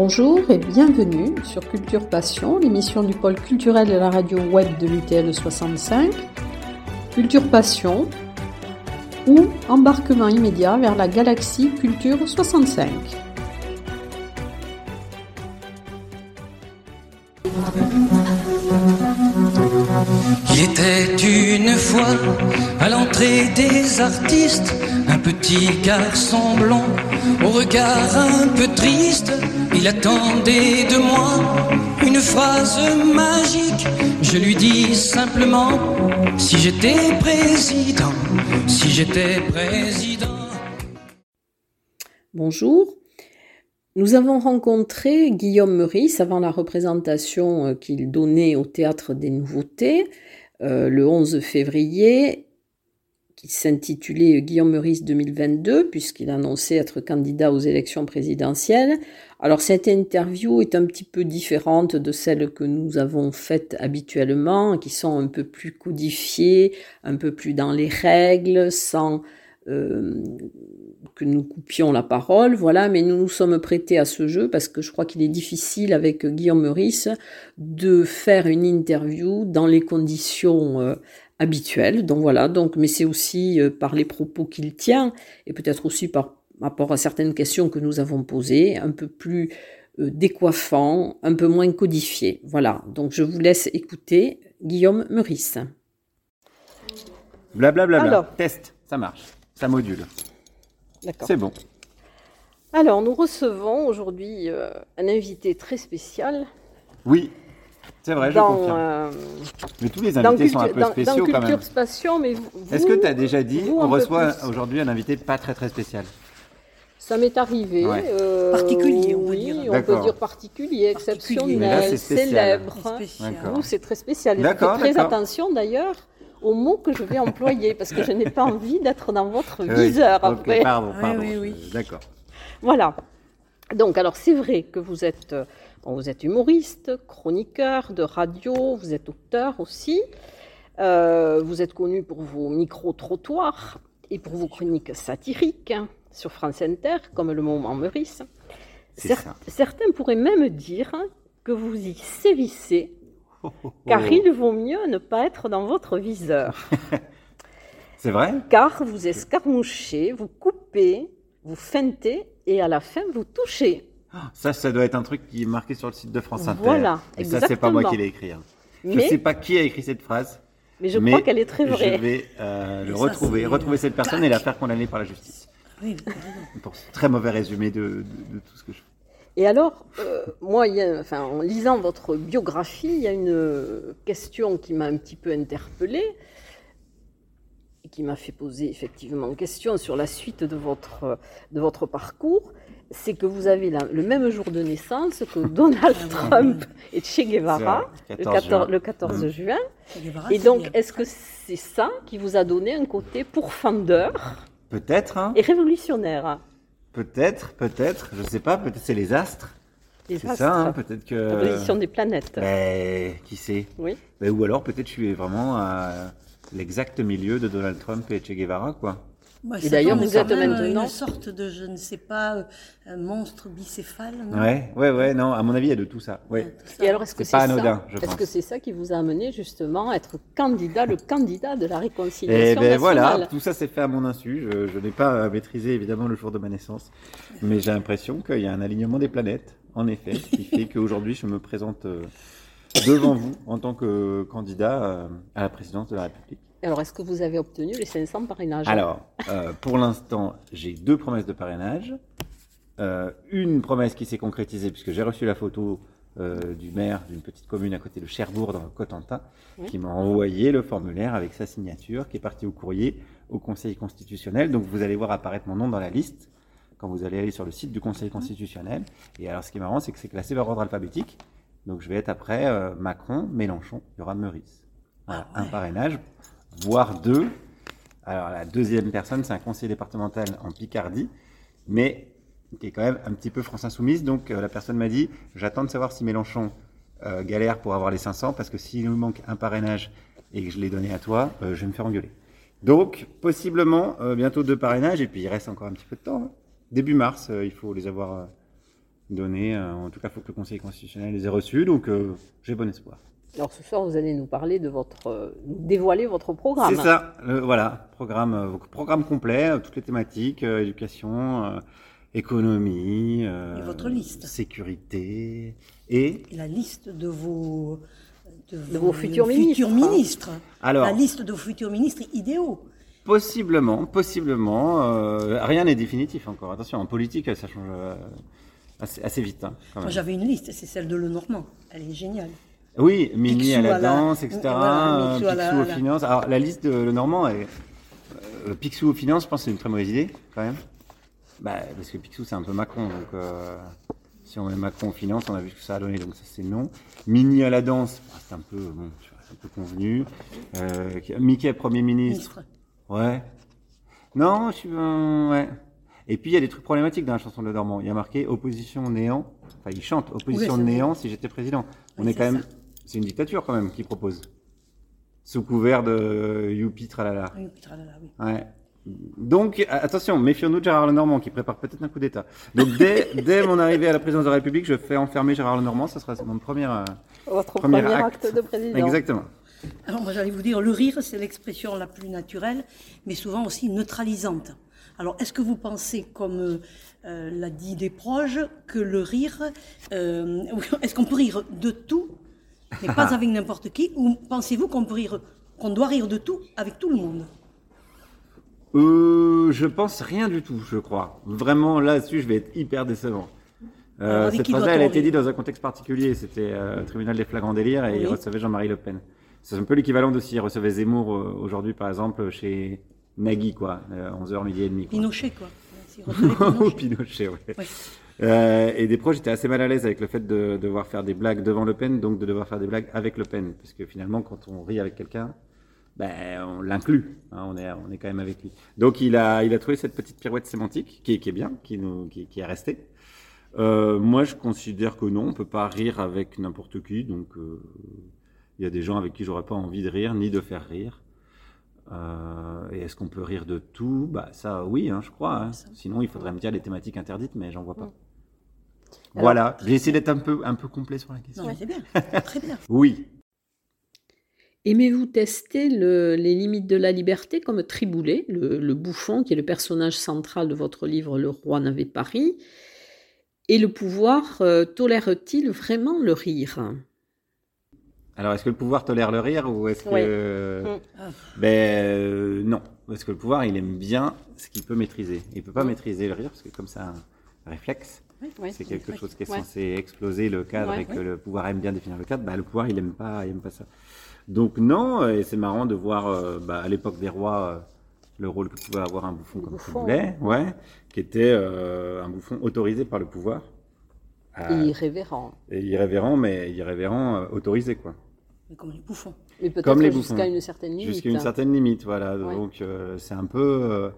Bonjour et bienvenue sur Culture Passion, l'émission du pôle culturel de la radio web de l'UTL 65. Culture Passion ou embarquement immédiat vers la galaxie Culture 65. Il était une fois à l'entrée des artistes un petit garçon blond au regard un peu triste. Il attendait de moi une phrase magique. Je lui dis simplement si j'étais président, si j'étais président. Bonjour. Nous avons rencontré Guillaume Meurice avant la représentation euh, qu'il donnait au Théâtre des Nouveautés euh, le 11 février, qui s'intitulait Guillaume Meurice 2022, puisqu'il annonçait être candidat aux élections présidentielles. Alors cette interview est un petit peu différente de celles que nous avons faites habituellement, qui sont un peu plus codifiées, un peu plus dans les règles, sans euh, que nous coupions la parole, voilà, mais nous nous sommes prêtés à ce jeu parce que je crois qu'il est difficile avec Guillaume Meurice de faire une interview dans les conditions euh, habituelles. Donc voilà, donc, mais c'est aussi euh, par les propos qu'il tient et peut-être aussi par rapport à certaines questions que nous avons posées, un peu plus décoiffant, un peu moins codifié. Voilà, donc je vous laisse écouter Guillaume Meurice. Blablabla, bla, bla. test, ça marche. Ça module. D'accord. C'est bon. Alors, nous recevons aujourd'hui euh, un invité très spécial. Oui, c'est vrai, je dans, confirme. euh, mais tous les invités sont un peu dans- spéciaux dans quand même. Mais Est-ce que tu as déjà dit, vous, on reçoit aujourd'hui un invité pas très très spécial Ça m'est arrivé. Ouais. euh, Particulier, on peut oui, dire. on peut dire particulier, exceptionnel, célèbre. Vous, c'est très spécial. Et D'accord, faites très attention d'ailleurs aux mots que je vais employer parce que je n'ai pas envie d'être dans votre Oui, viseur ok, après. pardon, Oui, pardon. oui, oui. je- D'accord. Voilà. Donc, alors c'est vrai que vous êtes, euh, bon, vous êtes humoriste, chroniqueur de radio, vous êtes auteur aussi. Euh, vous êtes connu pour vos micro-trottoirs et pour vos chroniques satiriques hein, sur France Inter, comme le moment Meurice. C'est Cer- ça. certains pourraient même dire que vous y sévissez, Oh, oh, oh. car il vaut mieux ne pas être dans votre viseur. C'est vrai? Car vous escarmouchez, vous coupez, vous feintez et à la fin vous touchez. Ça, ça doit être un truc qui est marqué sur le site de France Inter. Voilà, Et ça, c'est pas moi exactement. qui l'ai écrit. hein. Je Mais, sais pas qui a écrit cette phrase. mais je mais crois qu'elle est très Je vraie. vais euh, le ça, retrouver, c'est- retrouver cette personne et la faire condamner par la justice. Oui, raison. Pour ce très mauvais résumé de, de- de tout ce que je fais. Et alors, euh, moi, il y a- enfin, en lisant votre biographie, il y a une question qui m'a un petit peu interpellée et qui m'a fait poser effectivement question sur la suite de votre, de votre parcours. C'est que vous avez la- le même jour de naissance que Donald Trump et Che Guevara, le 14 14, juin. le 14 Mm. juin. Et donc, est-ce que c'est ça qui vous a donné un côté pourfendeur Peut-être, hein et révolutionnaire? Peut-être, peut-être, je sais pas, peut-être c'est les astres. Les C'est astres, ça, hein, peut-être que. la position des planètes. Ben, qui sait? Oui. Ben, Ou alors peut-être je suis vraiment à l'exact milieu de Donald Trump et Che Guevara, quoi. Et ça d'ailleurs, vous êtes même maintenant- Une sorte de, je ne sais pas, euh, un monstre bicéphale, non Ouais, ouais, ouais, non, à mon avis, il y a de tout ça. Ouais. Tout ça. Et alors, est-ce que C'est pas ça anodin, je Est-ce que c'est ça qui vous a amené justement à être candidat, le candidat de la réconciliation Et ben nationale voilà, tout ça s'est fait à mon insu. Je, je n'ai pas euh, maîtrisé évidemment le jour de ma naissance, mais j'ai l'impression qu'il y a un alignement des planètes, en effet, qui fait qu'aujourd'hui je me présente euh, devant vous en tant que candidat à la présidence de la République. Alors, est-ce que vous avez obtenu les 500 parrainages? Alors, euh, pour l'instant, j'ai deux promesses de parrainage. Euh, une promesse qui s'est concrétisée puisque j'ai reçu la photo euh, du maire d'une petite commune à côté de Cherbourg dans le Cotentin, Oui. qui m'a envoyé le formulaire avec sa signature, qui est parti au courrier au Conseil constitutionnel. Donc vous allez voir apparaître mon nom dans la liste quand vous allez aller sur le site du Conseil constitutionnel. Et alors ce qui est marrant, c'est que c'est classé par ordre alphabétique. Donc je vais être après Macron, Mélenchon, il y aura Meurice. Voilà, Ah ouais. un parrainage, voire deux. Alors la deuxième personne, c'est un conseiller départemental en Picardie, mais qui est quand même un petit peu France Insoumise. Donc euh, la personne m'a dit, j'attends de savoir si Mélenchon euh, galère pour avoir les 500, parce que s'il nous manque un parrainage et que je l'ai donné à toi, euh, je vais me faire engueuler. Donc possiblement bientôt deux parrainages, et puis il reste encore un petit peu de temps. hein. Début mars, il faut les avoir. Euh, en tout cas, il faut que le Conseil constitutionnel les ait reçus, donc j'ai bon espoir. Alors ce soir, vous allez nous parler de votre, euh, dévoiler votre programme. C'est ça, le- voilà, programme, euh, programme complet, euh, toutes les thématiques, euh, éducation, euh, économie, euh, Et votre liste. sécurité, et la liste de vos, De vos futurs ministres. ministres. alors La liste de vos futurs ministres idéaux. possiblement, possiblement, euh, rien n'est définitif encore. Attention, en politique, ça change euh, assez, assez vite. hein, quand Moi, j'avais une liste, c'est celle de Lenormand. Elle est géniale. Oui, Mini à la à la- danse, etc. voilà, euh, Picsou à la- Picsou aux la- finances. Alors la liste de Le Normand est euh, Picsou aux finances, je pense que c'est une très mauvaise idée quand même. Bah, parce que Picsou c'est un peu Macron, donc euh, si on met Macron aux finances, on a vu ce que ça a donné, donc ça c'est non. Mini à la danse, bah, c'est un peu bon, un peu convenu. Euh, Mickey Premier ministre, ouais. Non, je suis euh, ouais. Et puis il y a des trucs problématiques dans la chanson de Le Normand. Il y a marqué opposition néant. Enfin, il chante opposition Oui, néant si j'étais président. On est quand même. C'est une dictature quand même qui propose. Sous couvert de youpi tralala. Oui, puis tralala, oui. Ouais. Donc attention, méfions-nous de Gérard Lenormand qui prépare peut-être un coup d'État. Donc dès, dès mon arrivée à la présidence de la République, je fais enfermer Gérard Lenormand. Ça sera mon premier. euh, Votre Premier premier, acte. acte. de président. Exactement. Alors moi j'allais vous dire, le rire c'est l'expression la plus naturelle, mais souvent aussi neutralisante. Alors est-ce que vous pensez, comme euh, l'a dit des proches, que le rire, euh, est-ce qu'on peut rire de tout, mais pas avec n'importe qui, ou pensez-vous qu'on qu'on doit rire de tout avec tout le monde? Euh, je pense rien du tout, je crois. Vraiment là-dessus, je vais être hyper décevant. Euh, cette phrase-là, elle a été dite dans un contexte particulier. C'était euh, tribunal des flagrants délires et il recevait Jean-Marie Le Pen. C'est un peu l'équivalent de s'il recevait Zemmour euh, aujourd'hui, par exemple, chez Nagui, quoi, euh, 11h, midi et demi. quoi. Pinochet, quoi. Pinochet, ouais. Ouais. Euh, et des proches étaient assez mal à l'aise avec le fait de devoir faire des blagues devant Le Pen, donc de devoir faire des blagues avec Le Pen. Parce que finalement, quand on rit avec quelqu'un, ben, on l'inclut. hein, on, est, on est quand même avec lui. Donc il a, il a trouvé cette petite pirouette sémantique qui, est- qui est bien, qui, nous, qui, qui est restée. Euh, moi, je considère que non, on peut pas rire avec n'importe qui. Donc euh, il y a des gens avec qui j'aurais pas envie de rire, ni de faire rire. Euh, et est-ce qu'on peut rire de tout? Bah ça, oui, hein, je crois. hein. Sinon, il faudrait me dire les thématiques interdites, mais j'en vois pas. Voilà, j'ai essayé d'être un peu, un peu complet sur la question. C'est bien, très bien. Oui, Aimez-vous tester le- les limites de la liberté comme Triboulet, le, le bouffon qui est le personnage central de votre livre Le roi n'avait pas ri? Et le pouvoir euh, tolère-t-il vraiment le rire? Alors, est-ce que le pouvoir tolère le rire ou est-ce que... Ouais. Euh, Ah, Ben euh, non, parce que le pouvoir, il aime bien ce qu'il peut maîtriser. Il peut pas maîtriser le rire parce que comme c'est un réflexe, C'est quelque chose qui est Ouais. censé exploser le cadre Ouais. et que le pouvoir aime bien définir le cadre. Bah, le pouvoir, il aime pas, il aime pas ça. Donc non, et c'est marrant de voir euh, bah, à l'époque des rois euh, le rôle que pouvait avoir un bouffon comme bouffon, Triboulet, ouais, qui était euh, un bouffon autorisé par le pouvoir. à- Irrévérent. et irrévérent, mais irrévérent euh, autorisé quoi. mais comme les bouffons. Mais peut-être Comme les jusqu'à bouffons. une certaine limite. Jusqu'à une certaine limite, voilà. Ouais. Donc euh, c'est un peu euh,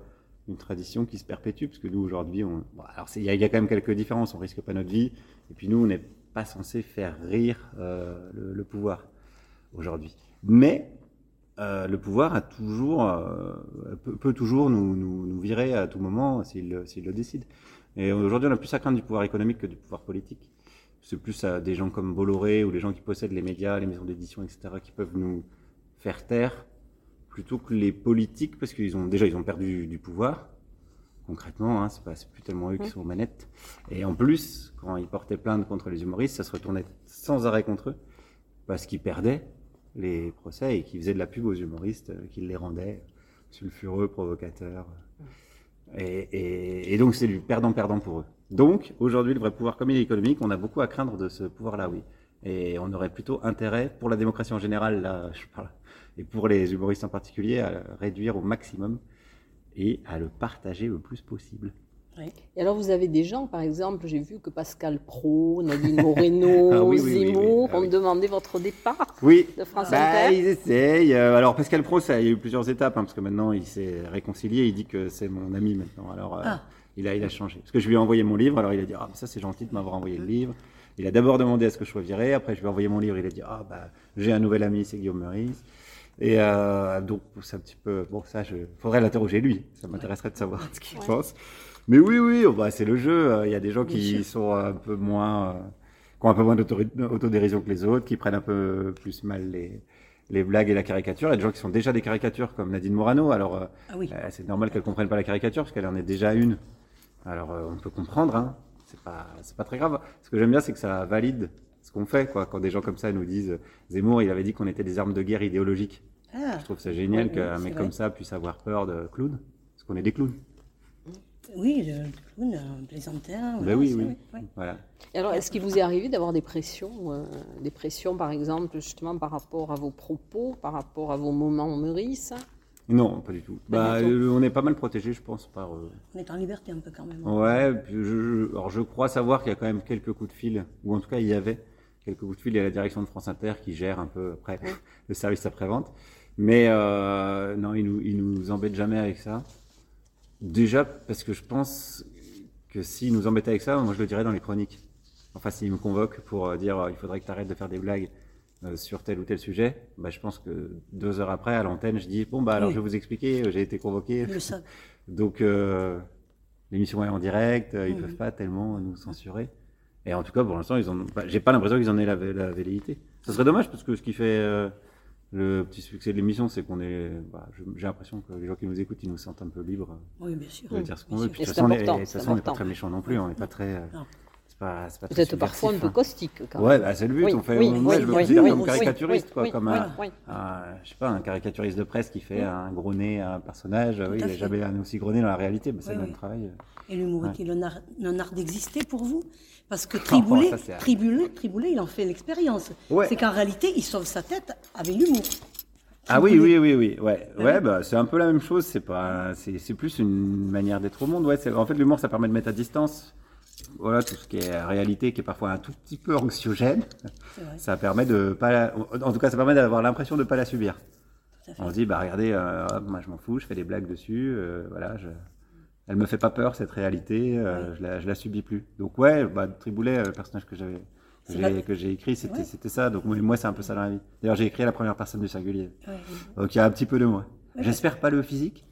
une tradition qui se perpétue, parce que nous aujourd'hui, on... bon, alors il y, a- quand même quelques différences. On risque pas notre vie, et puis nous, on n'est pas censé faire rire euh, le, pouvoir aujourd'hui. Mais euh, le pouvoir a toujours euh, peut, toujours nous, nous, virer à tout moment s'il le décide. Et aujourd'hui, on a plus à craindre du pouvoir économique que du pouvoir politique. C'est plus à des gens comme Bolloré ou les gens qui possèdent les médias, les maisons d'édition, etc., qui peuvent nous faire taire plutôt que les politiques, parce qu'ils ont déjà ils ont perdu du pouvoir. Concrètement, hein, c'est pas plus tellement eux qui sont aux manettes. Et en plus, quand ils portaient plainte contre les humoristes, ça se retournait sans arrêt contre eux, parce qu'ils perdaient les procès et qu'ils faisaient de la pub aux humoristes, euh, qu'ils les rendaient sulfureux, provocateurs. Et, et- et donc c'est du perdant-perdant pour eux. Donc aujourd'hui, le vrai pouvoir, comme il est économique, on a beaucoup à craindre de ce pouvoir-là, oui. Et on aurait plutôt intérêt, pour la démocratie en général, là, je parle, et pour les humoristes en particulier, à le réduire au maximum et à le partager le plus possible. Et alors, vous avez des gens, par exemple, j'ai vu que Pascal Pro, Nadine Moreno, Ah oui, Ah ont demandé votre départ Oui, de France bah, Inter. ils essayent. Euh, alors Pascal Pro, ça, il y a eu plusieurs étapes, hein, parce que maintenant il s'est réconcilié, il dit que c'est mon ami maintenant. Alors euh, Ah. il, a, il a changé. Parce que je lui ai envoyé mon livre, alors il a dit, ah, ça c'est gentil de m'avoir envoyé le livre. Il a d'abord demandé à ce que je sois viré, après je lui ai envoyé mon livre, il a dit, ah bah j'ai un nouvel ami, c'est Guillaume Meurice. Et euh, donc c'est un petit peu, bon ça, je faudrait l'interroger lui, ça m'intéresserait de savoir ce qu'il Ouais. pense. Mais oui, oui, bah, c'est le jeu. Euh, Il y a des gens qui sont un peu moins, euh, qui ont un peu moins d'autodérision que les autres, qui prennent un peu plus mal les, les blagues et la caricature. Il y a des gens qui sont déjà des caricatures, comme Nadine Morano. Alors, euh, Ah oui. euh, c'est normal qu'elle comprenne pas la caricature, parce qu'elle en est déjà une. Alors, euh, on peut comprendre, hein. C'est pas, c'est pas très grave. Ce que j'aime bien, c'est que ça valide ce qu'on fait, quoi. Quand des gens comme ça nous disent, Zemmour, il avait dit qu'on était des armes de guerre idéologiques. Ah, Je trouve ça génial Oui, qu'un mec vrai. comme ça puisse avoir peur de clowns. Parce qu'on est des clowns. oui, le clown, un plaisantin. Ben voilà, oui, oui. Voilà. Et alors, est-ce qu'il vous est arrivé d'avoir des pressions, euh, des pressions par exemple justement par rapport à vos propos, par rapport à vos moments Meurice Non, pas du tout. Pas Bah, du tout. euh, on est pas mal protégé, je pense, par. euh, On est en liberté un peu quand même. Ouais, puis je, je- alors je crois savoir qu'il y a quand même quelques coups de fil, ou en tout cas il y avait quelques coups de fil. Il y a la direction de France Inter qui gère un peu après le service après-vente. Mais euh, non, ils nous, ils nous embêtent jamais avec ça. Déjà parce que je pense que s'ils nous embêtaient avec ça, moi je le dirais dans les chroniques. Enfin, s'ils me convoquent pour euh, dire euh, il faudrait que tu arrêtes de faire des blagues sur tel ou tel sujet, bah, je pense que deux heures après, à l'antenne, je dis bon, bah alors Oui. je vais vous expliquer, j'ai été convoqué. Donc, euh, l'émission est en direct, ils Mhm. peuvent pas tellement nous censurer. Et en tout cas, pour l'instant, ils ont. bah, j'ai pas l'impression qu'ils en aient la, la velléité. Ce serait dommage parce que ce qui fait euh, le petit succès de l'émission, c'est qu'on est. bah, j'ai l'impression que les gens qui nous écoutent, ils nous sentent un peu libres Oui, bien sûr. de dire ce qu'on veut. Puis de toute façon, on n'est pas très méchants non plus. On n'est pas très. euh, Non. Pas, pas Vous êtes parfois un peu hein. caustique quand Ouais, même. bah, c'est le but. Oui, on fait, oui, moi, oui, je me oui, considère oui, comme oui, caricaturiste, oui, quoi, oui, comme un, oui. un- je sais pas, un caricaturiste de presse qui fait un gros nez à un personnage. oui, il fait. jamais un aussi gros nez dans la réalité, mais c'est Oui, le même oui. travail. Et l'humour est-il un art, un art d'exister pour vous? Parce que Oh, Triboulet, ça, c'est- Triboulet, Triboulet, il en fait l'expérience. Ouais. C'est qu'en réalité, il sauve sa tête avec l'humour. Ah oui, oui, oui, oui, ouais, Ah ouais, oui. bah, c'est un peu la même chose. C'est pas, c'est, c'est plus une manière d'être au monde. Ouais, c'est, en fait, l'humour, ça permet de mettre à distance, voilà, tout ce qui est réalité, qui est parfois un tout petit peu anxiogène. Ça permet de pas, la- en tout cas, ça permet d'avoir l'impression de pas la subir. On se dit, bah regardez, euh, moi je m'en fous, je fais des blagues dessus, euh, voilà, je... elle me fait pas peur cette réalité, euh, je, la, je la subis plus. Donc ouais, bah, Triboulet, euh, le personnage que j'avais, que j'ai, écrit, c'était, Ouais. ça. Donc moi, c'est un peu ça dans la vie. D'ailleurs, j'ai écrit à la première personne du singulier. Ouais, Donc il y a un petit peu de moi. J'espère pas le physique,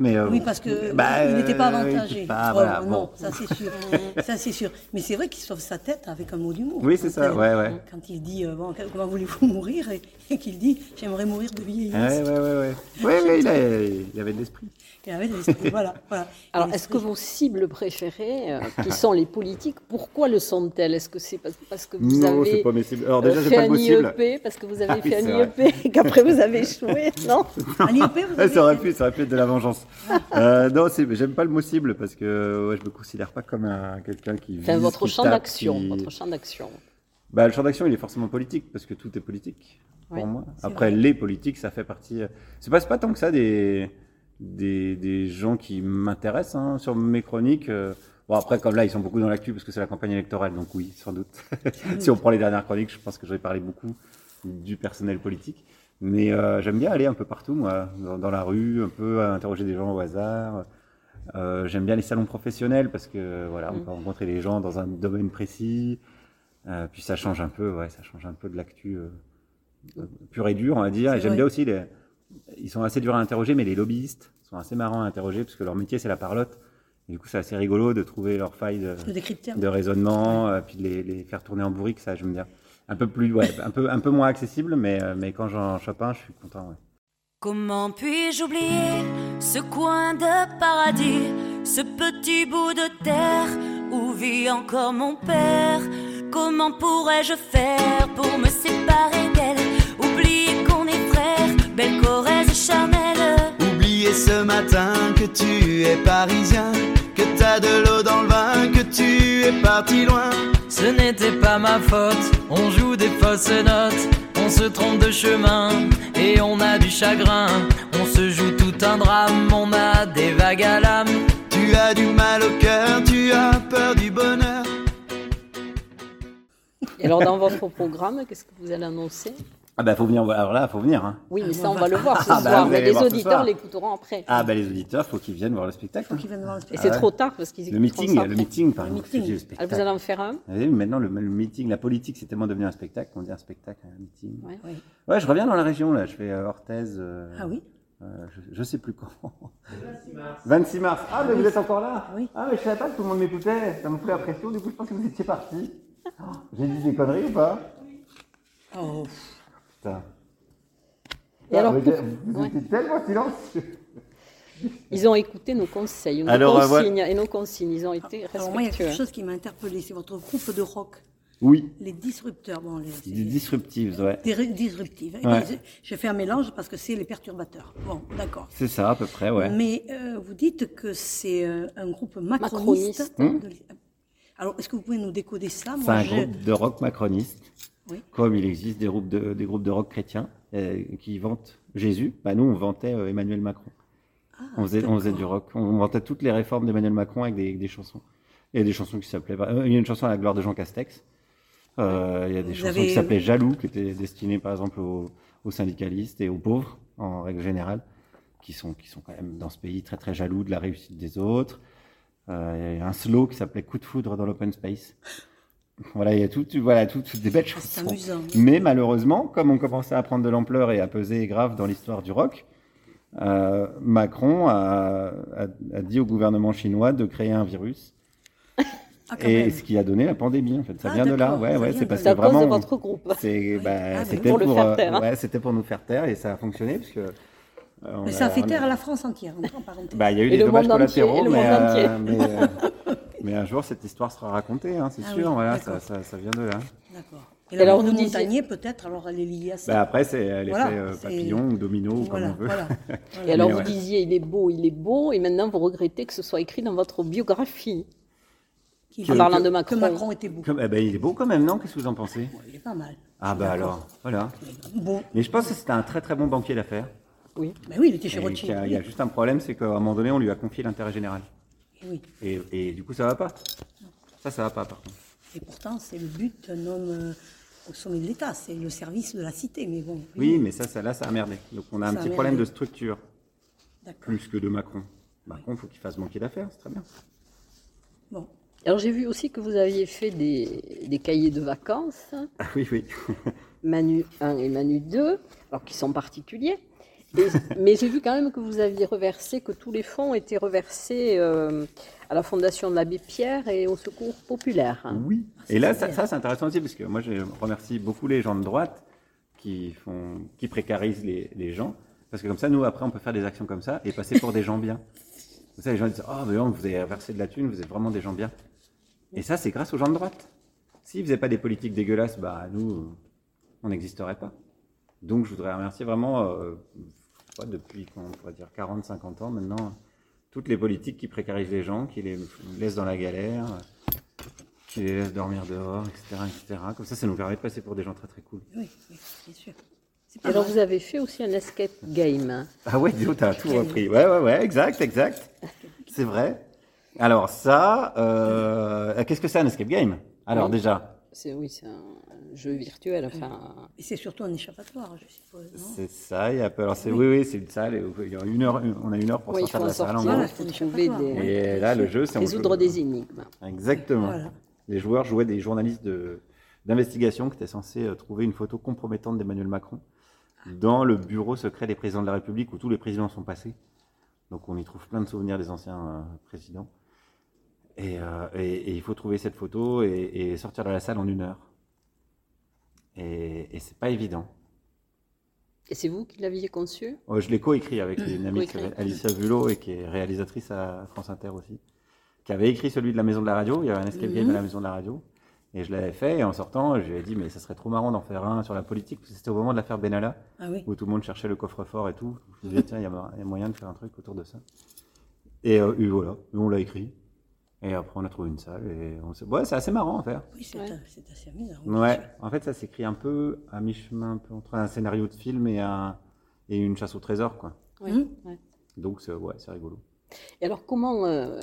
mais euh, Oui, parce que bah, il n'était pas euh, avantagé. pas- Oh, voilà, non, bon. ça c'est sûr. ça c'est sûr. Mais c'est vrai qu'il sauve sa tête avec un mot d'humour. Oui, c'est ça, ouais, ouais. Quand il dit euh, bon, comment voulez-vous mourir et, et qu'il dit j'aimerais mourir de vieillesse. Ouais, ouais, ouais, ouais. Ouais, ouais, il, avait de l'esprit. Il avait de l'esprit, voilà, voilà. Alors, est-ce que vos cibles préférées, euh, qui sont les politiques, pourquoi le sont-elles Est-ce que c'est parce, parce que vous non, c'est avez pas mes cibles. Alors déjà, j'ai fait pas un. IEP, parce que vous avez Ah oui, fait un. IEP et qu'après vous avez échoué, non? À l'IEP, vous avez ça aurait pu, ça aurait pu être de la vengeance. Euh, non, c'est, j'aime pas le mot cible parce que ouais, je me considère pas comme un, quelqu'un qui. Vise, votre qui champ tape, d'action, qui- votre champ d'action. Bah, le champ d'action, il est forcément politique parce que tout est politique pour Ouais, moi. Après, vrai. les politiques, ça fait partie. euh, C'est pas, c'est pas tant que ça des des, des gens qui m'intéressent hein, sur mes chroniques. euh. Bon, après, comme là, ils sont beaucoup dans l'actu parce que c'est la campagne électorale, donc oui, sans doute. si on prend les dernières chroniques, je pense que j'aurais parlé beaucoup du personnel politique. Mais euh, j'aime bien aller un peu partout, moi, dans, dans la rue, un peu à interroger des gens au hasard. Euh, j'aime bien les salons professionnels parce que voilà, on Mm. peut rencontrer les gens dans un domaine précis. Euh, puis ça change un peu, ouais, ça change un peu de l'actu euh, euh, pur et dur, on va dire. Et j'aime bien aussi les, ils sont assez durs à interroger, mais les lobbyistes sont assez marrants à interroger parce que leur métier c'est la parlotte. Et du coup, c'est assez rigolo de trouver leurs failles de raisonnement, euh, puis de les, les faire tourner en bourrique, ça j'aime bien. Un peu plus, ouais, un peu, un peu moins accessible, mais, euh, mais quand j'en chope un, je suis content. Ouais. Comment puis-je oublier ce coin de paradis, ce petit bout de terre où vit encore mon père? Comment pourrais-je faire pour me séparer d'elle? Oublier qu'on est frères, belle Corrèze charnelle Oublier ce matin que tu es parisien, que t'as de l'eau dans le vin, que tu es parti loin. Ce n'était pas ma faute, on joue des fausses notes, on se trompe de chemin et on a du chagrin. On se joue tout un drame, on a des vagues à l'âme. Tu as du mal au cœur, tu as peur du bonheur. Et alors, dans votre programme, qu'est-ce que vous allez annoncer? Ah bah faut venir, alors là, faut venir. Hein. Oui, mais Ah, ça, on bah- va le voir ce Ah, bah, soir. mais les auditeurs l'écouteront après. Ah bah les auditeurs, faut qu'ils viennent voir le spectacle. Faut qu'il vienne voir le Et spectacle. c'est ouais. trop tard parce qu'ils Le meeting, ça le meeting, par Le exemple. meeting. c'est le Ah, spectacle. vous allez en faire un? Vous savez, maintenant, le, le meeting, la politique, c'est tellement devenu un spectacle qu'on dit un spectacle, un meeting. Ouais. Je reviens dans la région, là. Je fais euh, Orthez, euh, Ah oui? Euh, je, je sais plus quand. 26 mars. Ah, mais vous êtes encore là? Oui. Ah, mais je savais pas que tout le monde m'écoutait. Ça me fait la pression, du coup, je pense que vous étiez partis. Oh, J'ai dit des conneries ou pas? Oh, Putain. Et alors, vous, pour- vous ouais. étiez tellement silencieux. Ils ont écouté nos conseils, nos Alors, euh, consignes et nos consignes. Ils ont été Alors moi, il y a quelque chose qui m'a interpellé, c'est votre groupe de rock, Oui, les disrupteurs. Bon, les, disruptives, ouais. des disruptives. Eh Ouais. bien, J'ai fait un mélange parce que c'est les perturbateurs. Bon, d'accord. C'est ça, à peu près, ouais. Mais euh, vous dites que c'est euh, un groupe macroniste. Macroniste. de- Alors, est-ce que vous pouvez nous décoder ça? C'est un groupe de rock macroniste. Oui. Comme il existe des groupes de, des groupes de rock chrétiens euh, qui vantent Jésus, bah nous on vantait euh, Emmanuel Macron. Ah, on, faisait, on faisait d'accord. du rock. On vantait toutes les réformes d'Emmanuel Macron avec des, avec des chansons. Il y a des chansons qui s'appelaient. euh, il y a une chanson à la gloire de Jean Castex. Euh, il y a des Vous chansons avez- qui s'appelaient Jaloux, qui étaient destinées par exemple aux, aux syndicalistes et aux pauvres en règle générale, qui sont, qui sont quand même dans ce pays très très jaloux de la réussite des autres. Euh, il y a un slow qui s'appelait Coup de foudre dans l'open space. Voilà, il y a tout, voilà, tout, toutes des belles Ah, C'est chansons. amusant. Mais malheureusement, comme on commençait à prendre de l'ampleur et à peser grave dans l'histoire du rock, euh, Macron a, a- a dit au gouvernement chinois de créer un virus. Ah, Et même. ce qui a donné la pandémie, en fait. Ça Ah, vient de là. Ouais, ouais, c'est parce que vraiment. votre groupe. c'est- bah, Ah, c'était pour faire euh, taire, hein. ouais, c'était pour nous faire taire et ça a fonctionné parce que. euh, Mais ça a fait on taire la France entière, en parenthèse. Bah, il y a eu Et des le dommages monde entier, collatéraux, et le mais, monde mais, mais un jour cette histoire sera racontée, hein, c'est Ah sûr. oui, voilà, ça, ça, ça vient de là. D'accord. Et alors, vous disiez- peut-être, alors elle est liée à ça. Bah, après, c'est l'effet Voilà, euh, papillon ou domino, ou voilà, comme on veut. voilà. Et alors, Mais vous ouais. disiez, il est beau, il est beau, et maintenant vous regrettez que ce soit écrit dans votre biographie. En parlant que- de Macron. Que Macron était beau. Comme- eh ben, il est beau quand même, non? Qu'est-ce que vous en pensez? Bon, il est pas mal. Ah bah alors, voilà. Bon, Mais je pense que c'était un très très bon banquier d'affaires. Oui. ben oui, il était chez Rothschild. Il y a juste un problème, c'est qu'à un moment donné, on lui a confié l'intérêt général. Oui. Et, et du coup, ça va pas? Ça, ça va pas, par contre. Et pourtant, c'est le but d'un homme euh, au sommet de l'État, c'est le service de la cité. Mais bon, Oui, mais ça, ça là, ça a merdé. Donc on a un a petit problème de structure, d'accord. plus que de Macron. Macron, il faut qu'il fasse banquier d'affaires, c'est très bien. Bon, Alors, j'ai vu aussi que vous aviez fait des, des cahiers de vacances, Ah oui, oui. Manu 1 et Manu 2, alors qui sont particuliers. Mais j'ai vu quand même que vous aviez reversé, que tous les fonds étaient reversés euh, à la Fondation de l'Abbé Pierre et au Secours Populaire. Oui. Et là, ça, c'est intéressant aussi, parce que moi, je remercie beaucoup les gens de droite qui, font, qui précarisent les, gens. Parce que comme ça, nous, après, on peut faire des actions comme ça et passer pour des gens bien. Comme ça, les gens disent Oh, mais non, vous avez versé de la thune, vous êtes vraiment des gens bien. Et ça, c'est grâce aux gens de droite. S'ils ne faisaient pas des politiques dégueulasses, bah, nous, on n'existerait pas. Donc, je voudrais remercier vraiment, euh, crois, depuis, on pourrait dire, 40, 50 ans maintenant, toutes les politiques qui précarisent les gens, qui les laissent dans la galère, qui les laissent dormir dehors, etc., etc. Comme ça, ça nous permet de passer pour des gens très très cool. oui, oui, bien sûr. Alors, mal. vous avez fait aussi un escape game. hein. Ah ouais, Dio, t'as tout repris. Ouais, ouais, ouais, exact, exact. C'est vrai. Alors ça, euh, qu'est-ce que c'est un escape game? Alors Oui. déjà, C'est oui, c'est un jeu virtuel. Enfin, Et c'est surtout un échappatoire, je suppose. c'est ça. Il y a, alors c'est oui, oui, c'est une salle. et Il y a une heure, on a une heure pour oui, sortir de la salle. en sortir, gros. il faut trouver des, Et là, le jeu, c'est résoudre des énigmes. Exactement. Voilà. Les joueurs jouaient des journalistes de- d'investigation qui étaient censés euh, trouver une photo compromettante d'Emmanuel Macron dans le bureau secret des présidents de la République où tous les présidents sont passés. Donc on y trouve plein de souvenirs des anciens euh, présidents. Et, euh, et- et il faut trouver cette photo et, et sortir de la salle en une heure. Et, et c'est pas évident. Et c'est vous qui l'aviez conçu? Euh, Je l'ai coécrit avec une amie Alicia Vulot et qui est réalisatrice à France Inter aussi, qui avait écrit celui de la Maison de la Radio. Il y avait un escape game à la Maison de la Radio. Et je l'avais fait et en sortant, je lui ai dit mais ça serait trop marrant d'en faire un sur la politique parce que c'était au moment de l'affaire Benalla Ah oui. où tout le monde cherchait le coffre-fort et tout. Je me suis dit tiens il y, a il y a moyen de faire un truc autour de ça. Et, euh, et voilà, nous on l'a écrit. Et après on a trouvé une salle et on s'est... ouais c'est assez marrant à faire. Oui, c'est Ouais. c'est assez amusant. Ouais, en fait, ça s'écrit un peu à mi-chemin un peu entre un scénario de film et, un, et une chasse au trésor, quoi. Oui. Mhm. ouais. Donc, c'est ouais, c'est rigolo. Et alors, comment, euh,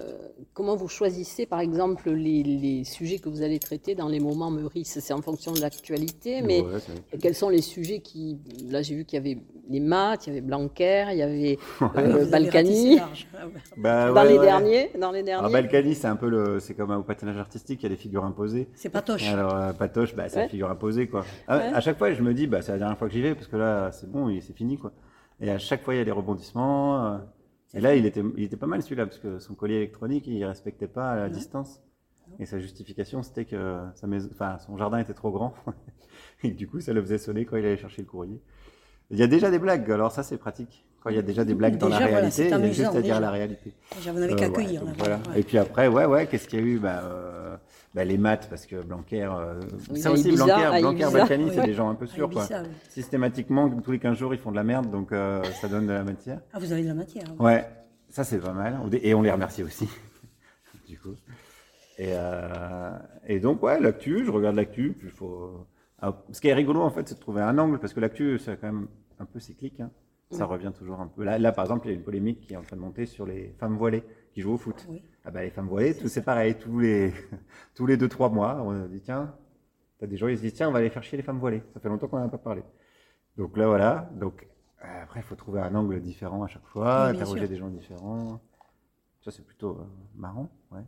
comment vous choisissez, par exemple, les, les sujets que vous allez traiter dans les moments Meurice? C'est en fonction de l'actualité, mais Ouais, quels sont les sujets qui... Là, j'ai vu qu'il y avait les maths, il y avait Blanquer, il y avait euh, Balkany. Ah. Bah, Dans ouais, les ouais. derniers, dans les Alors, derniers. Balkany, c'est un peu le, c'est comme au patinage artistique, il y a des figures imposées. C'est patoche. Alors, euh, Patoche, bah, c'est Ouais. la figure imposée, quoi. Ah, Ouais. À chaque fois, je me dis, bah, c'est la dernière fois que j'y vais, parce que là, c'est bon, et c'est fini, quoi. Et à chaque fois, il y a des rebondissements. Et là, il était, il était pas mal celui-là, parce que son collier électronique, il respectait pas la distance. Et sa justification, c'était que sa maison, enfin, son jardin était trop grand. et du coup, ça le faisait sonner quand il allait chercher le courrier. Il y a déjà des blagues, alors ça, c'est pratique. Quand il y a déjà des blagues dans la voilà, réalité, il y a juste à dire déjà. la réalité. Déjà, vous n'avez Euh, qu'à ouais, accueillir. là, voilà. ouais. Et puis après, ouais, ouais, qu'est-ce qu'il y a eu? Bah, euh, bah, Les maths, parce que Blanquer. euh, Oui, ça à aussi, Blanquer, à Blanquer. Balkany, c'est des gens un peu Ah, sûrs. Quoi. Systématiquement, tous les 15 jours, ils font de la merde, donc euh, ça donne de la matière. Ah, vous avez de la matière. Ouais, ça c'est pas mal. Et on les remercie aussi, du coup. Et, euh, et donc, ouais, l'actu, je regarde l'actu. puis Faut... Alors, ce qui est rigolo, en fait, c'est de trouver un angle, parce que l'actu, c'est quand même un peu cyclique. hein. Ça revient toujours un peu. Là, là, par exemple, il y a une polémique qui est en train de monter sur les femmes voilées qui jouent au foot. Oui. Ah bah, les femmes voilées, tout c'est pareil. Tous les, tous les deux, trois mois, on dit, tiens, t'as des gens, ils se disent, tiens, on va aller faire chier les femmes voilées. Ça fait longtemps qu'on n'en a pas parlé. Donc là, voilà. Donc, euh, après, il faut trouver un angle différent à chaque fois, Oui, interroger sûr. des gens différents. Ça, c'est plutôt euh, marrant, ouais.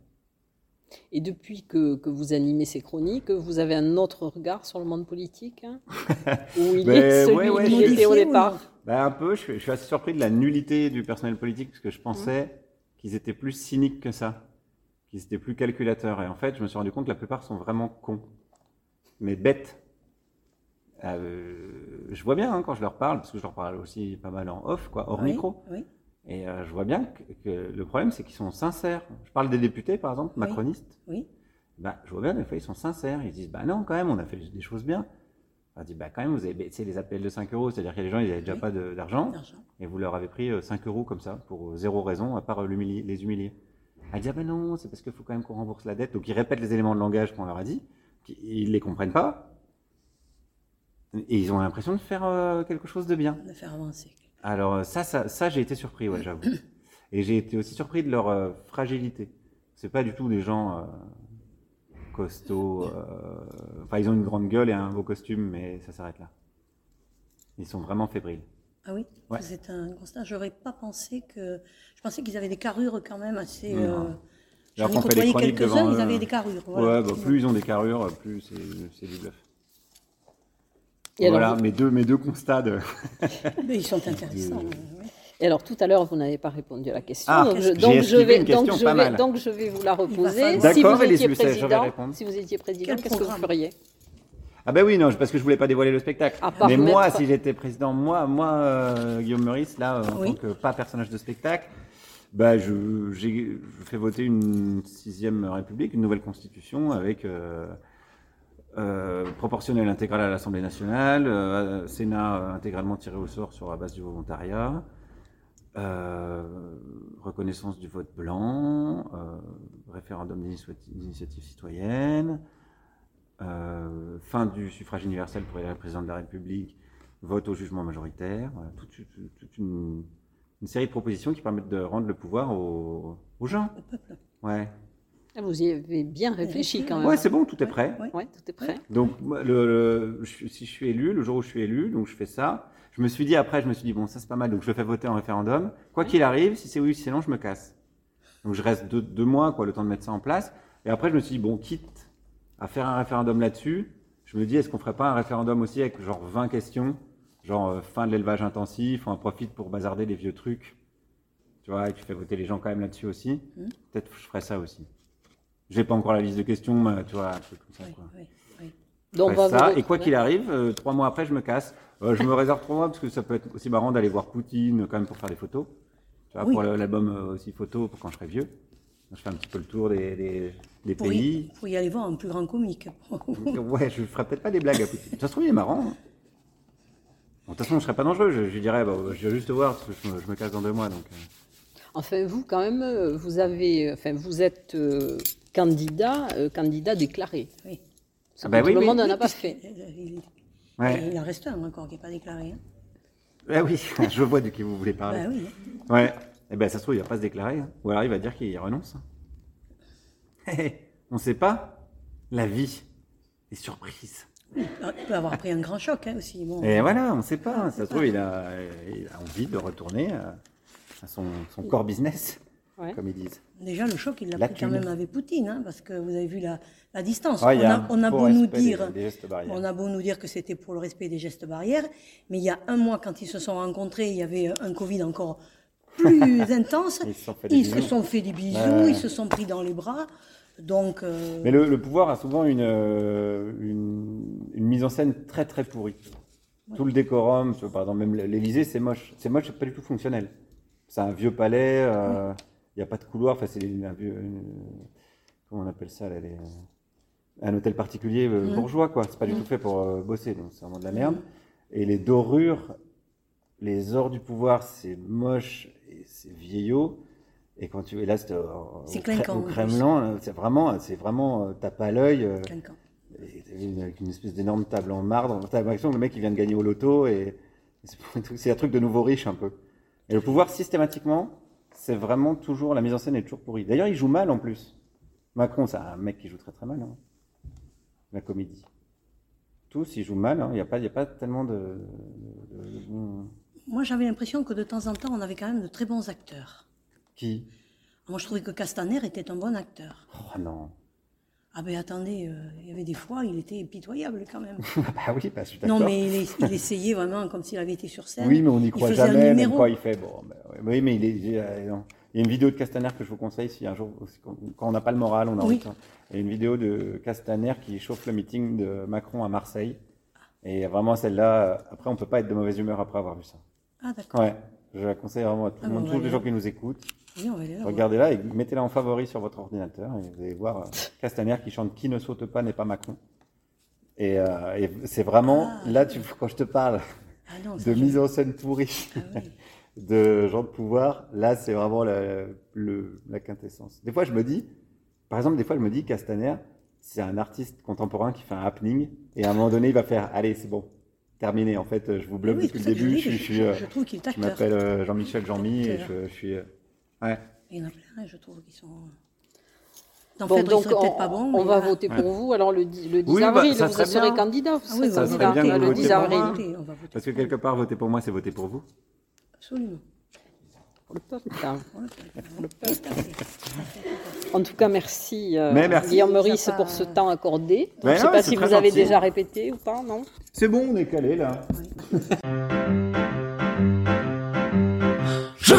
Et depuis que, que vous animez ces chroniques, vous avez un autre regard sur le monde politique hein? Ou il Ben, est celui ouais, ouais, qui était au départ? Bah, un peu, je suis, je suis assez surpris de la nullité du personnel politique, parce que je pensais Mmh. qu'ils étaient plus cyniques que ça, qu'ils étaient plus calculateurs. Et en fait, je me suis rendu compte que la plupart sont vraiment cons, mais bêtes. Euh, je vois bien hein, quand je leur parle, parce que je leur parle aussi pas mal en off, quoi, hors Oui, micro. Oui. Et euh, je vois bien que, que le problème, c'est qu'ils sont sincères. Je parle des députés, par exemple, Oui. macronistes. Oui. Bah, je vois bien, des fois, ils sont sincères. Ils disent, bah non, quand même, on a fait des choses bien. On dit, bah quand même, vous avez baissé les appels de 5 euros, c'est-à-dire que les gens, ils n'avaient déjà Oui. pas d'argent. Et vous leur avez pris euh, 5 euros comme ça, pour euh, zéro raison, à part euh, les humilier. Elle dit, ah ben non, c'est parce qu'il faut quand même qu'on rembourse la dette. Donc ils répètent les éléments de langage qu'on leur a dit, ils ne les comprennent pas. Et ils ont l'impression de faire euh, quelque chose de bien. De faire avancer. Alors euh, ça, ça, ça j'ai été surpris, ouais, j'avoue. Et j'ai été aussi surpris de leur euh, fragilité. C'est pas du tout des gens euh, costauds. euh, Enfin, ils ont une grande gueule et un beau costume, mais ça s'arrête là. Ils sont vraiment fébriles. Ah oui, Ouais. c'est un constat. J'aurais pas pensé que. Je pensais qu'ils avaient des carrures quand même assez. Non. euh, J'en Alors ai qu'on fait des côtoyé quelques-uns, ils avaient des carrures. voilà. Ouais, bah, plus ils ont des carrures, plus c'est du bluff. Et alors, voilà, vous- mes deux, mes deux constats de. Mais ils sont intéressants. De- ouais. Et alors tout à l'heure, vous n'avez pas répondu à la question, Ah, donc, je, donc, vais, une donc, question je pas vais, mal. donc je vais vous la reposer. Si D'accord, vous étiez Lucet, je vais président, répondre. si vous étiez président, qu'est-ce que vous feriez? Ah ben oui, non, parce que je voulais pas dévoiler le spectacle. Part Mais moi, mettre- si j'étais président, moi, moi, euh, Guillaume Meurice, là, euh, en Oui. tant que pas personnage de spectacle, bah, je, fais voter une sixième République, une nouvelle constitution avec euh, euh, proportionnelle intégrale à l'Assemblée nationale, euh, Sénat euh, intégralement tiré au sort sur la base du volontariat, euh, reconnaissance du vote blanc, euh, référendum d'initiative citoyenne, euh, fin du suffrage universel pour élire le président de la République, vote au jugement majoritaire, voilà, toute, toute- toute une, une série de propositions qui permettent de rendre le pouvoir aux, aux gens. Peuple. Ouais, Vous y avez bien réfléchi quand même. ouais c'est bon, tout est prêt. Ouais. Ouais, tout est prêt. Donc, le, le- si je suis élu, le jour où je suis élu, donc je fais ça. Je me suis dit après, je me suis dit bon, ça c'est pas mal, donc je le fais voter en référendum. Quoi qu'il arrive, si c'est oui, si c'est non, je me casse. Donc je reste deux, deux mois, quoi, le temps de mettre ça en place. Et après, je me suis dit bon, quitte à faire un référendum là-dessus, je me dis est-ce qu'on ferait pas un référendum aussi avec genre 20 questions, genre euh, fin de l'élevage intensif, on en profite pour bazarder les vieux trucs, tu vois, et tu fais voter les gens quand même là-dessus aussi. Mhm. Peut-être que je ferais ça aussi. J'ai pas encore la liste de questions, mais tu vois, un truc comme ça. Oui, quoi. oui, oui. Donc, vous ça, et quoi qu'il arrive, euh, trois mois après, je me casse. Euh, je me réserve trois mois parce que ça peut être aussi marrant d'aller voir Poutine quand même pour faire des photos. Tu vois, Oui. pour l'album euh, aussi photo pour quand je serai vieux. Je fais un petit peu le tour des, des, des Pour y, pays. pour y aller voir un plus grand comique. Ouais, je ferai peut-être pas des blagues à Poutine. Ça se trouve, il est marrant. hein. Bon, De toute façon, je serais pas dangereux. Je, je dirais, bah, je vais juste te voir parce que je me, je me casse dans deux mois. Donc, euh. Enfin, vous, quand même, euh, vous avez, enfin, vous êtes euh, candidat, euh, candidat déclaré. Oui. Ah bah oui, tout le oui. monde n'en Oui, a pas fait. Il, Ouais. il en reste un encore qui n'est pas déclaré. hein. Ah oui, je vois de qui vous voulez parler. Bah oui. Ouais. Eh ben, ça se trouve, il va pas se déclarer. hein. Ou alors, il va dire qu'il renonce. Hé, hé, On sait pas. La vie est surprise. Il peut avoir pris un grand choc hein, aussi. Bon. Et voilà, on sait pas. Ça se trouve, il a, il a envie de retourner à, son, son core business. Ouais. comme ils disent. Déjà, le choc, il l'a pris quand même avec Poutine, hein, parce que vous avez vu la, la distance. Ouais, on, a a, un on a beau nous des- dire, des on a beau nous dire que c'était pour le respect des gestes barrières, mais il y a un mois, quand ils se sont rencontrés, il y avait un Covid encore plus intense. Ils se sont fait des Ils se bisous. sont fait des bisous, Ouais. ils se sont pris dans les bras. Donc, euh, Mais le, le pouvoir a souvent une, euh, une, une mise en scène très très pourrie. Tout le décorum, par exemple, même l'Elysée, c'est moche. C'est moche, c'est pas du tout fonctionnel. C'est un vieux palais, euh, n'y a pas de couloir, enfin, c'est une- comment on appelle ça là, les- Un hôtel particulier euh, bourgeois, quoi. C'est pas du tout fait pour euh, bosser, donc c'est vraiment de la merde. Et les dorures, les ors du pouvoir, c'est moche et c'est vieillot. Et quand tu es là, c'est au, au. Kremlin, euh, c'est vraiment, c'est vraiment, euh, tape à l'œil. euh, t'as avec une espèce d'énorme table en marbre. T'as l'impression que le mec il vient de gagner au loto et, c'est un truc de nouveau riche un peu. Et le pouvoir systématiquement, c'est vraiment toujours la mise en scène est toujours pourrie. D'ailleurs, il joue mal en plus. Macron, c'est un mec qui joue très très mal. hein. La comédie. Tous, ils jouent mal. hein. Il n'y a pas, il y a pas tellement de. de- de- de bons- Moi, j'avais l'impression que de temps en temps, on avait quand même de très bons acteurs. Qui? Moi, je trouvais que Castaner était un bon acteur. Oh non. Ah ben attendez, euh, il y avait des fois, il était pitoyable quand même. bah oui, bah, je suis d'accord. non, mais il, essayait vraiment comme s'il avait été sur scène. Oui, mais on n'y croit jamais, même quand il fait. Bon, bah, oui, mais il, est, euh. Il y a une vidéo de Castaner que je vous conseille si un jour, quand on n'a pas le moral, on a Oui. envie Il y a une vidéo de Castaner qui chauffe le meeting de Macron à Marseille. Et vraiment, celle-là, euh, après, on peut pas être de mauvaise humeur après avoir vu ça. Ah d'accord. Ouais, je la conseille vraiment à tout Ah, le monde, bon, tous les ouais. gens qui nous écoutent. Oui, on va aller là. Regardez-la et mettez-la en favori sur votre ordinateur et vous allez voir euh, Castaner qui chante Qui ne saute pas n'est pas Macron. Et, euh, et c'est vraiment, Ah. là, tu, quand je te parle Ah non, de mise en scène pourrie Ah oui. de gens de pouvoir, là, c'est vraiment la, le- la quintessence. Des fois, je me dis, par exemple, des fois, je me dis, Castaner, c'est un artiste contemporain qui fait un happening, et à un moment donné, il va faire, allez, c'est bon, terminé. En fait, je vous bloque Oui, depuis le début. Je, je- euh, je trouve qu'il est je acteur. m'appelle Jean-Michel Jean-Mi, et je, suis, ouais. Il y en a plein, je trouve, qui sont. Dans Bon, fait, donc on, peut-être pas bons. on va voilà. voter pour vous. Alors le, le 10 Oui, bah, avril, ça vous serait serez bien. candidat. Vous Ah oui, serez Ça serait bien candidat que le vous 10 votiez pour avril. Parce que pour quelque part, voter pour moi, c'est voter pour vous. Absolument. Pour le peuple, hein. Voilà, tout à fait. En tout cas, merci, euh, Mais merci. Guillaume Meurice pour ce temps accordé. Mais je ne sais non, pas si vous avez gentil. déjà répété ou pas, non? C'est bon, on est calé là.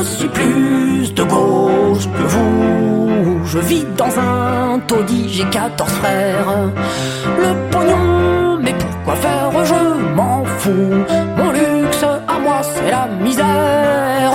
Je suis plus de gauche que vous. Je vis dans un taudis, j'ai 14 frères. Le pognon, mais pourquoi faire? Je m'en fous. Mon luxe à moi, c'est la misère.